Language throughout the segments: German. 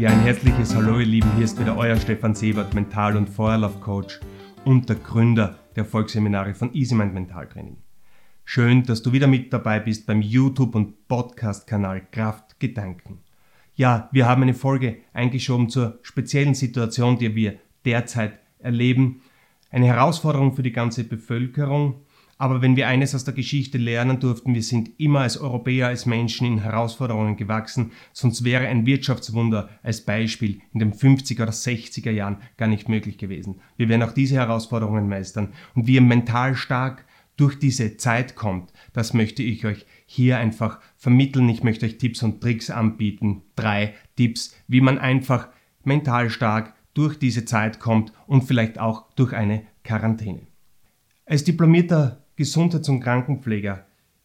Ja, ein herzliches Hallo, ihr Lieben. Hier ist wieder euer Stefan Sebert, Mental- und Feuerlauf-Coach und der Gründer der Volksseminare von EasyMind Mentaltraining. Schön, dass du wieder mit dabei bist beim YouTube- und Podcast-Kanal Kraft Gedanken. Ja, wir haben eine Folge eingeschoben zur speziellen Situation, die wir derzeit erleben. Eine Herausforderung für die ganze Bevölkerung aber wenn wir eines aus der Geschichte lernen durften, wir sind immer als Europäer, als Menschen in Herausforderungen gewachsen, sonst wäre ein Wirtschaftswunder als Beispiel in den 50er oder 60er Jahren gar nicht möglich gewesen. Wir werden auch diese Herausforderungen meistern und wie ihr mental stark durch diese Zeit kommt, das möchte ich euch hier einfach vermitteln. Ich möchte euch Tipps und Tricks anbieten. Drei Tipps, wie man einfach mental stark durch diese Zeit kommt und vielleicht auch durch eine Quarantäne. Als diplomierter Gesundheits- und Krankenpfleger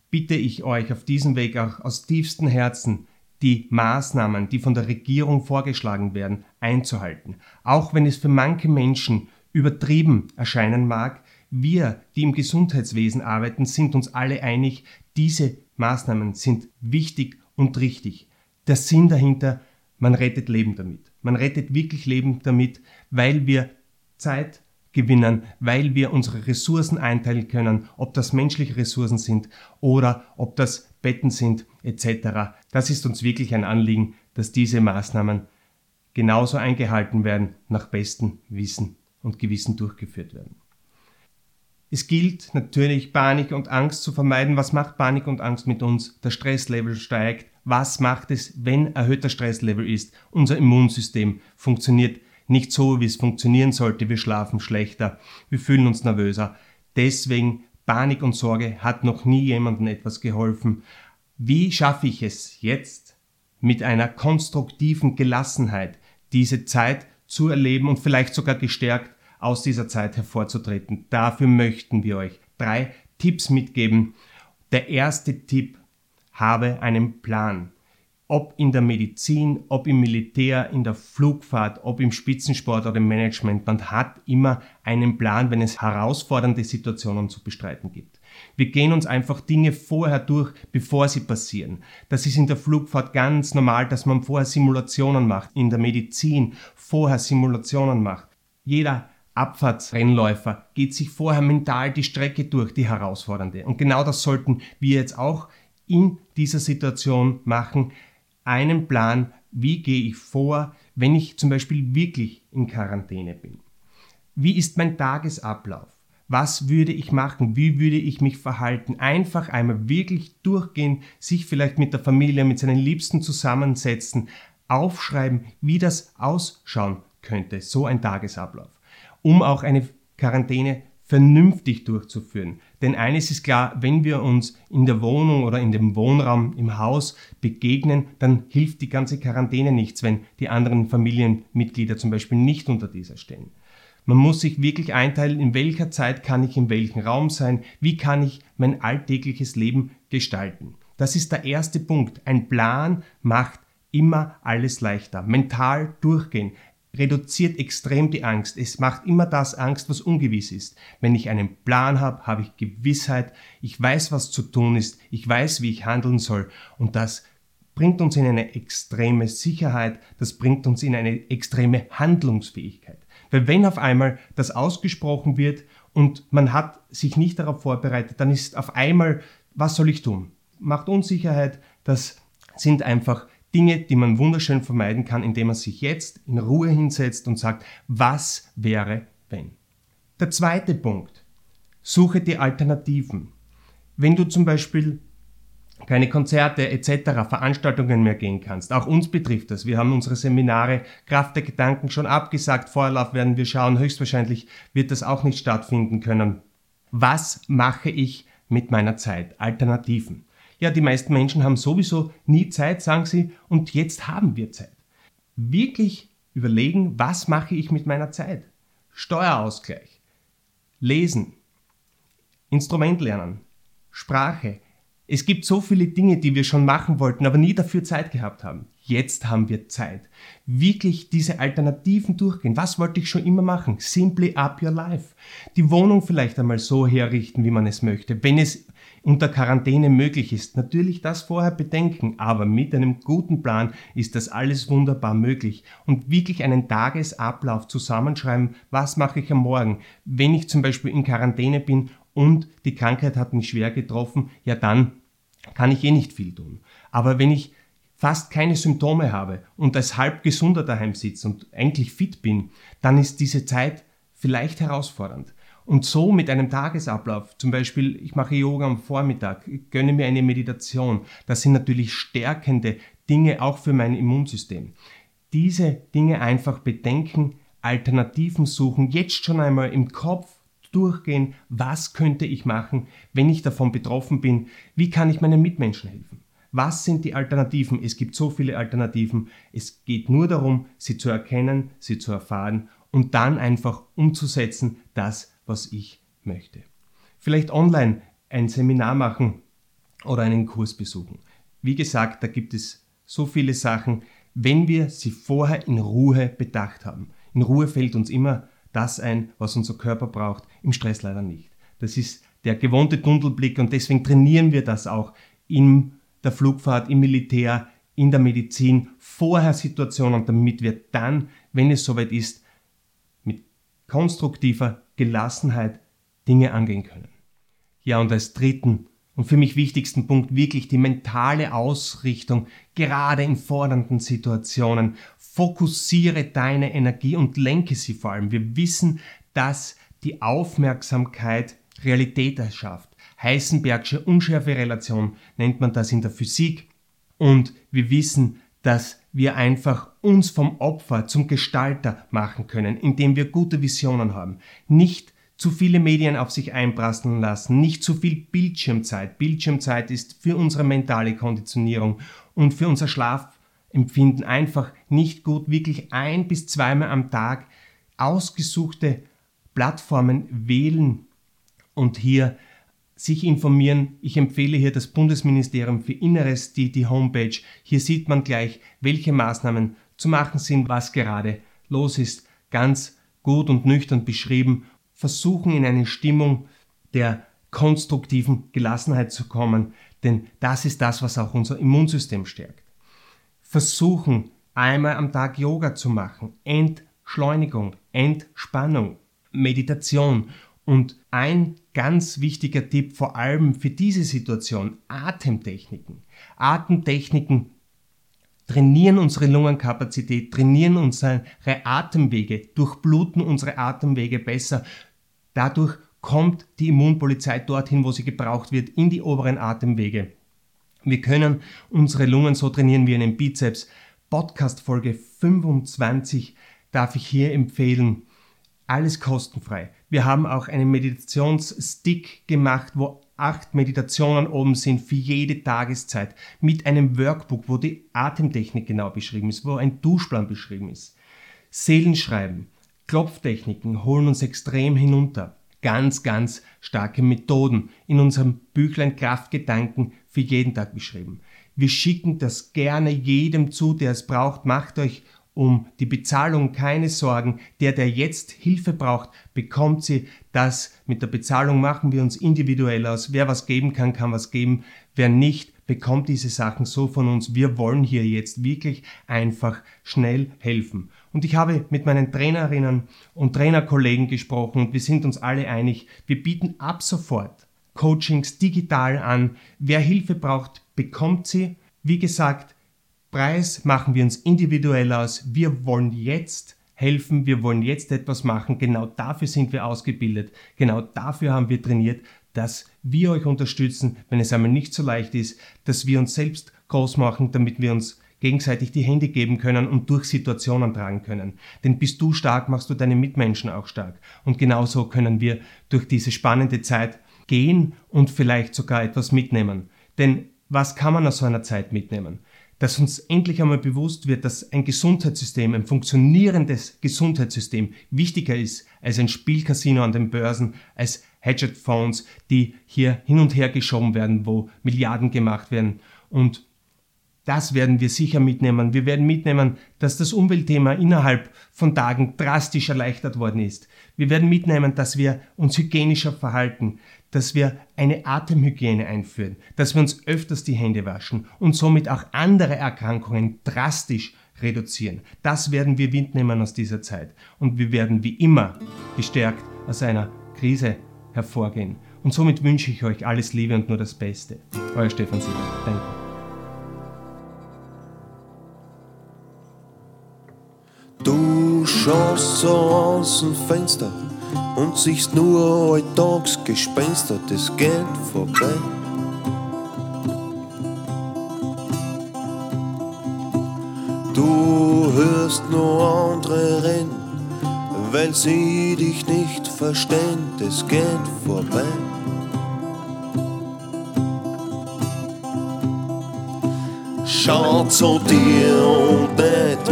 bitte ich euch auf diesem Weg auch aus tiefstem Herzen, die Maßnahmen, die von der Regierung vorgeschlagen werden, einzuhalten. Auch wenn es für manche Menschen übertrieben erscheinen mag, wir, die im Gesundheitswesen arbeiten, sind uns alle einig, diese Maßnahmen sind wichtig und richtig. Der Sinn dahinter, man rettet Leben damit. Man rettet wirklich Leben damit, weil wir Zeit gewinnen, weil wir unsere Ressourcen einteilen können, ob das menschliche Ressourcen sind oder ob das Betten sind etc. Das ist uns wirklich ein Anliegen, dass diese Maßnahmen genauso eingehalten werden, nach bestem Wissen und Gewissen durchgeführt werden. Es gilt natürlich, Panik und Angst zu vermeiden. Was macht Panik und Angst mit uns? Der Stresslevel steigt. Was macht es, wenn erhöhter Stresslevel ist? Unser Immunsystem funktioniert nicht so, wie es funktionieren sollte. Wir schlafen schlechter, wir fühlen uns nervöser. Deswegen Panik und Sorge hat noch nie jemandem etwas geholfen. Wie schaffe ich es jetzt mit einer konstruktiven Gelassenheit, diese Zeit zu erleben und vielleicht sogar gestärkt aus dieser Zeit hervorzutreten? Dafür möchten wir euch drei Tipps mitgeben. Der erste Tipp, habe einen Plan ob in der Medizin, ob im Militär, in der Flugfahrt, ob im Spitzensport oder im Management, man hat immer einen Plan, wenn es herausfordernde Situationen zu bestreiten gibt. Wir gehen uns einfach Dinge vorher durch, bevor sie passieren. Das ist in der Flugfahrt ganz normal, dass man vorher Simulationen macht, in der Medizin vorher Simulationen macht. Jeder Abfahrtsrennläufer geht sich vorher mental die Strecke durch, die herausfordernde. Und genau das sollten wir jetzt auch in dieser Situation machen, einen Plan, wie gehe ich vor, wenn ich zum Beispiel wirklich in Quarantäne bin. Wie ist mein Tagesablauf? Was würde ich machen? Wie würde ich mich verhalten? Einfach einmal wirklich durchgehen, sich vielleicht mit der Familie, mit seinen Liebsten zusammensetzen, aufschreiben, wie das ausschauen könnte, so ein Tagesablauf, um auch eine Quarantäne vernünftig durchzuführen. Denn eines ist klar, wenn wir uns in der Wohnung oder in dem Wohnraum im Haus begegnen, dann hilft die ganze Quarantäne nichts, wenn die anderen Familienmitglieder zum Beispiel nicht unter dieser stehen. Man muss sich wirklich einteilen, in welcher Zeit kann ich in welchem Raum sein, wie kann ich mein alltägliches Leben gestalten. Das ist der erste Punkt. Ein Plan macht immer alles leichter. Mental durchgehen reduziert extrem die Angst. Es macht immer das Angst, was ungewiss ist. Wenn ich einen Plan habe, habe ich Gewissheit, ich weiß, was zu tun ist, ich weiß, wie ich handeln soll und das bringt uns in eine extreme Sicherheit, das bringt uns in eine extreme Handlungsfähigkeit. Weil wenn auf einmal das ausgesprochen wird und man hat sich nicht darauf vorbereitet, dann ist auf einmal, was soll ich tun? Macht Unsicherheit, das sind einfach Dinge, die man wunderschön vermeiden kann, indem man sich jetzt in Ruhe hinsetzt und sagt, was wäre, wenn. Der zweite Punkt. Suche die Alternativen. Wenn du zum Beispiel keine Konzerte etc., Veranstaltungen mehr gehen kannst. Auch uns betrifft das. Wir haben unsere Seminare Kraft der Gedanken schon abgesagt. Vorlauf werden wir schauen. Höchstwahrscheinlich wird das auch nicht stattfinden können. Was mache ich mit meiner Zeit? Alternativen. Ja, die meisten Menschen haben sowieso nie Zeit, sagen sie, und jetzt haben wir Zeit. Wirklich überlegen, was mache ich mit meiner Zeit? Steuerausgleich, Lesen, Instrument lernen, Sprache. Es gibt so viele Dinge, die wir schon machen wollten, aber nie dafür Zeit gehabt haben. Jetzt haben wir Zeit. Wirklich diese Alternativen durchgehen. Was wollte ich schon immer machen? Simply up your life. Die Wohnung vielleicht einmal so herrichten, wie man es möchte. Wenn es unter Quarantäne möglich ist. Natürlich das vorher bedenken, aber mit einem guten Plan ist das alles wunderbar möglich. Und wirklich einen Tagesablauf zusammenschreiben, was mache ich am Morgen, wenn ich zum Beispiel in Quarantäne bin und die Krankheit hat mich schwer getroffen, ja dann kann ich eh nicht viel tun. Aber wenn ich fast keine Symptome habe und als halb gesunder daheim sitze und eigentlich fit bin, dann ist diese Zeit vielleicht herausfordernd. Und so mit einem Tagesablauf, zum Beispiel ich mache Yoga am Vormittag, gönne mir eine Meditation, das sind natürlich stärkende Dinge auch für mein Immunsystem. Diese Dinge einfach bedenken, Alternativen suchen, jetzt schon einmal im Kopf durchgehen, was könnte ich machen, wenn ich davon betroffen bin, wie kann ich meinen Mitmenschen helfen. Was sind die Alternativen? Es gibt so viele Alternativen. Es geht nur darum, sie zu erkennen, sie zu erfahren und dann einfach umzusetzen, das, was ich möchte. Vielleicht online ein Seminar machen oder einen Kurs besuchen. Wie gesagt, da gibt es so viele Sachen, wenn wir sie vorher in Ruhe bedacht haben. In Ruhe fällt uns immer das ein, was unser Körper braucht, im Stress leider nicht. Das ist der gewohnte Tunnelblick und deswegen trainieren wir das auch in der Flugfahrt, im Militär, in der Medizin, vorher Situationen, damit wir dann, wenn es soweit ist, konstruktiver Gelassenheit Dinge angehen können. Ja, und als dritten und für mich wichtigsten Punkt wirklich die mentale Ausrichtung, gerade in fordernden Situationen. Fokussiere deine Energie und lenke sie vor allem. Wir wissen, dass die Aufmerksamkeit Realität erschafft. Heisenbergsche Unschärferelation nennt man das in der Physik. Und wir wissen, dass wir einfach uns vom Opfer zum Gestalter machen können, indem wir gute Visionen haben. Nicht zu viele Medien auf sich einprasseln lassen, nicht zu viel Bildschirmzeit. Bildschirmzeit ist für unsere mentale Konditionierung und für unser Schlafempfinden einfach nicht gut. Wirklich ein bis zweimal am Tag ausgesuchte Plattformen wählen und hier sich informieren. Ich empfehle hier das Bundesministerium für Inneres, die, die Homepage. Hier sieht man gleich, welche Maßnahmen zu machen sind, was gerade los ist. Ganz gut und nüchtern beschrieben. Versuchen in eine Stimmung der konstruktiven Gelassenheit zu kommen, denn das ist das, was auch unser Immunsystem stärkt. Versuchen einmal am Tag Yoga zu machen, Entschleunigung, Entspannung, Meditation und ein ganz wichtiger Tipp, vor allem für diese Situation, Atemtechniken. Atemtechniken trainieren unsere Lungenkapazität, trainieren unsere Atemwege, durchbluten unsere Atemwege besser. Dadurch kommt die Immunpolizei dorthin, wo sie gebraucht wird, in die oberen Atemwege. Wir können unsere Lungen so trainieren wie einen Bizeps. Podcast Folge 25 darf ich hier empfehlen. Alles kostenfrei. Wir haben auch einen Meditationsstick gemacht, wo acht Meditationen oben sind für jede Tageszeit mit einem Workbook, wo die Atemtechnik genau beschrieben ist, wo ein Duschplan beschrieben ist. Seelenschreiben, Klopftechniken holen uns extrem hinunter. Ganz, ganz starke Methoden in unserem Büchlein Kraftgedanken für jeden Tag beschrieben. Wir schicken das gerne jedem zu, der es braucht. Macht euch um die Bezahlung keine Sorgen. Der, der jetzt Hilfe braucht, bekommt sie. Das mit der Bezahlung machen wir uns individuell aus. Wer was geben kann, kann was geben. Wer nicht, bekommt diese Sachen so von uns. Wir wollen hier jetzt wirklich einfach schnell helfen. Und ich habe mit meinen Trainerinnen und Trainerkollegen gesprochen und wir sind uns alle einig, wir bieten ab sofort Coachings digital an. Wer Hilfe braucht, bekommt sie. Wie gesagt, Preis machen wir uns individuell aus. Wir wollen jetzt helfen, wir wollen jetzt etwas machen. Genau dafür sind wir ausgebildet. Genau dafür haben wir trainiert, dass wir euch unterstützen, wenn es einmal nicht so leicht ist, dass wir uns selbst groß machen, damit wir uns gegenseitig die Hände geben können und durch Situationen tragen können. Denn bist du stark, machst du deine Mitmenschen auch stark. Und genauso können wir durch diese spannende Zeit gehen und vielleicht sogar etwas mitnehmen. Denn was kann man aus so einer Zeit mitnehmen? Dass uns endlich einmal bewusst wird, dass ein Gesundheitssystem, ein funktionierendes Gesundheitssystem wichtiger ist als ein Spielcasino an den Börsen, als Hedgefonds, die hier hin und her geschoben werden, wo Milliarden gemacht werden. Und das werden wir sicher mitnehmen. Wir werden mitnehmen, dass das Umweltthema innerhalb von Tagen drastisch erleichtert worden ist. Wir werden mitnehmen, dass wir uns hygienischer verhalten, dass wir eine Atemhygiene einführen, dass wir uns öfters die Hände waschen und somit auch andere Erkrankungen drastisch reduzieren. Das werden wir mitnehmen aus dieser Zeit. Und wir werden wie immer gestärkt aus einer Krise hervorgehen. Und somit wünsche ich euch alles Liebe und nur das Beste. Euer Stefan Sieger. Danke. Du schaust so aus dem Fenster und siehst nur Alltagsgespenster, das geht vorbei. Du hörst nur andere reden, weil sie dich nicht verstehen, das geht vorbei. Schau zu dir und nicht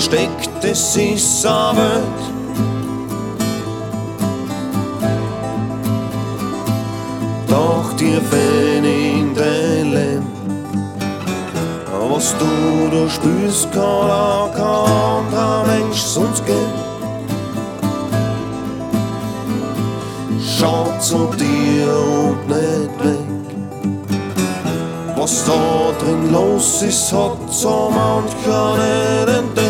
ist eine Welt. Doch dir fehlen in dein Leben, was du da spürst, kann auch kein anderer Mensch sonst geben. Schau zu dir und nicht weg. Was da drin los ist, hat so mancher nicht entdeckt.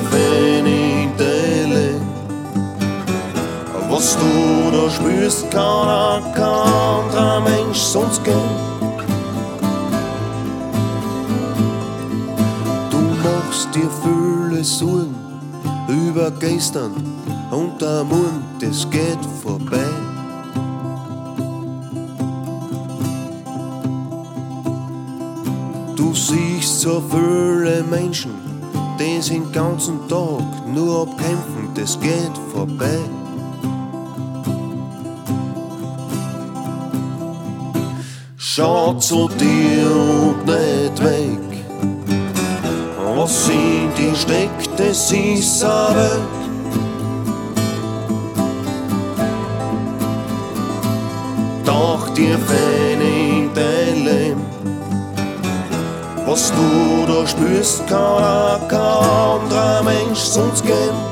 Fehlen in Dele. Was du da spürst, kann auch kein anderer Mensch sonst geben. Du machst dir viele Sorgen über gestern und der Morgen, das geht vorbei. Du siehst so viele Menschen, die den ganzen Tag nur abkämpfen, das geht vorbei. Schau zu dir und nicht weg. Was in dir steckt, das ist eine Welt. Doch dir fehlen was du da spürst, kann auch kein anderer Mensch sonst geben.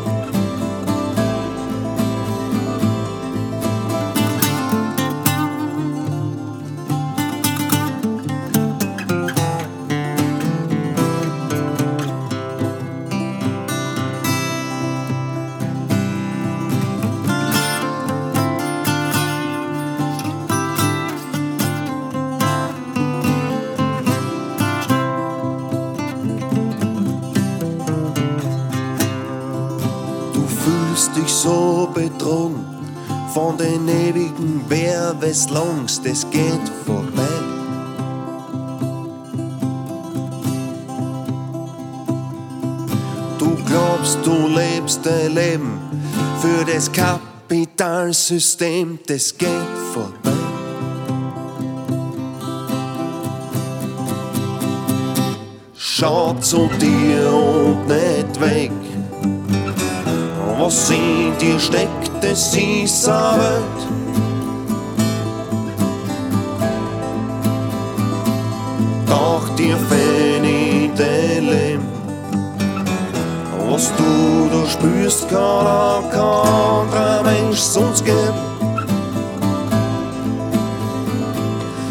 Betrogen von den ewigen Werbeslangs, das geht vorbei. Du glaubst, du lebst dein Leben für das Kapitalsystem, das geht vorbei. Schau zu dir und nicht weg. Was in dir steckt, eine Welt. Doch dir Leben. Was du da spürst, kann auch kein anderer Mensch sonst geben.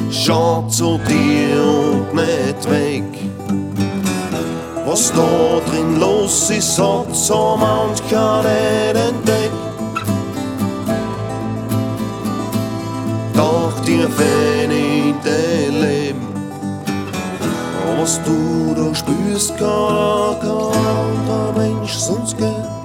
Schau zu dir und nicht weg. Was da drin los ist, hat so mancher Fehlen in dein Leben. Was du da spürst, kann kein anderer Mensch sonst geben.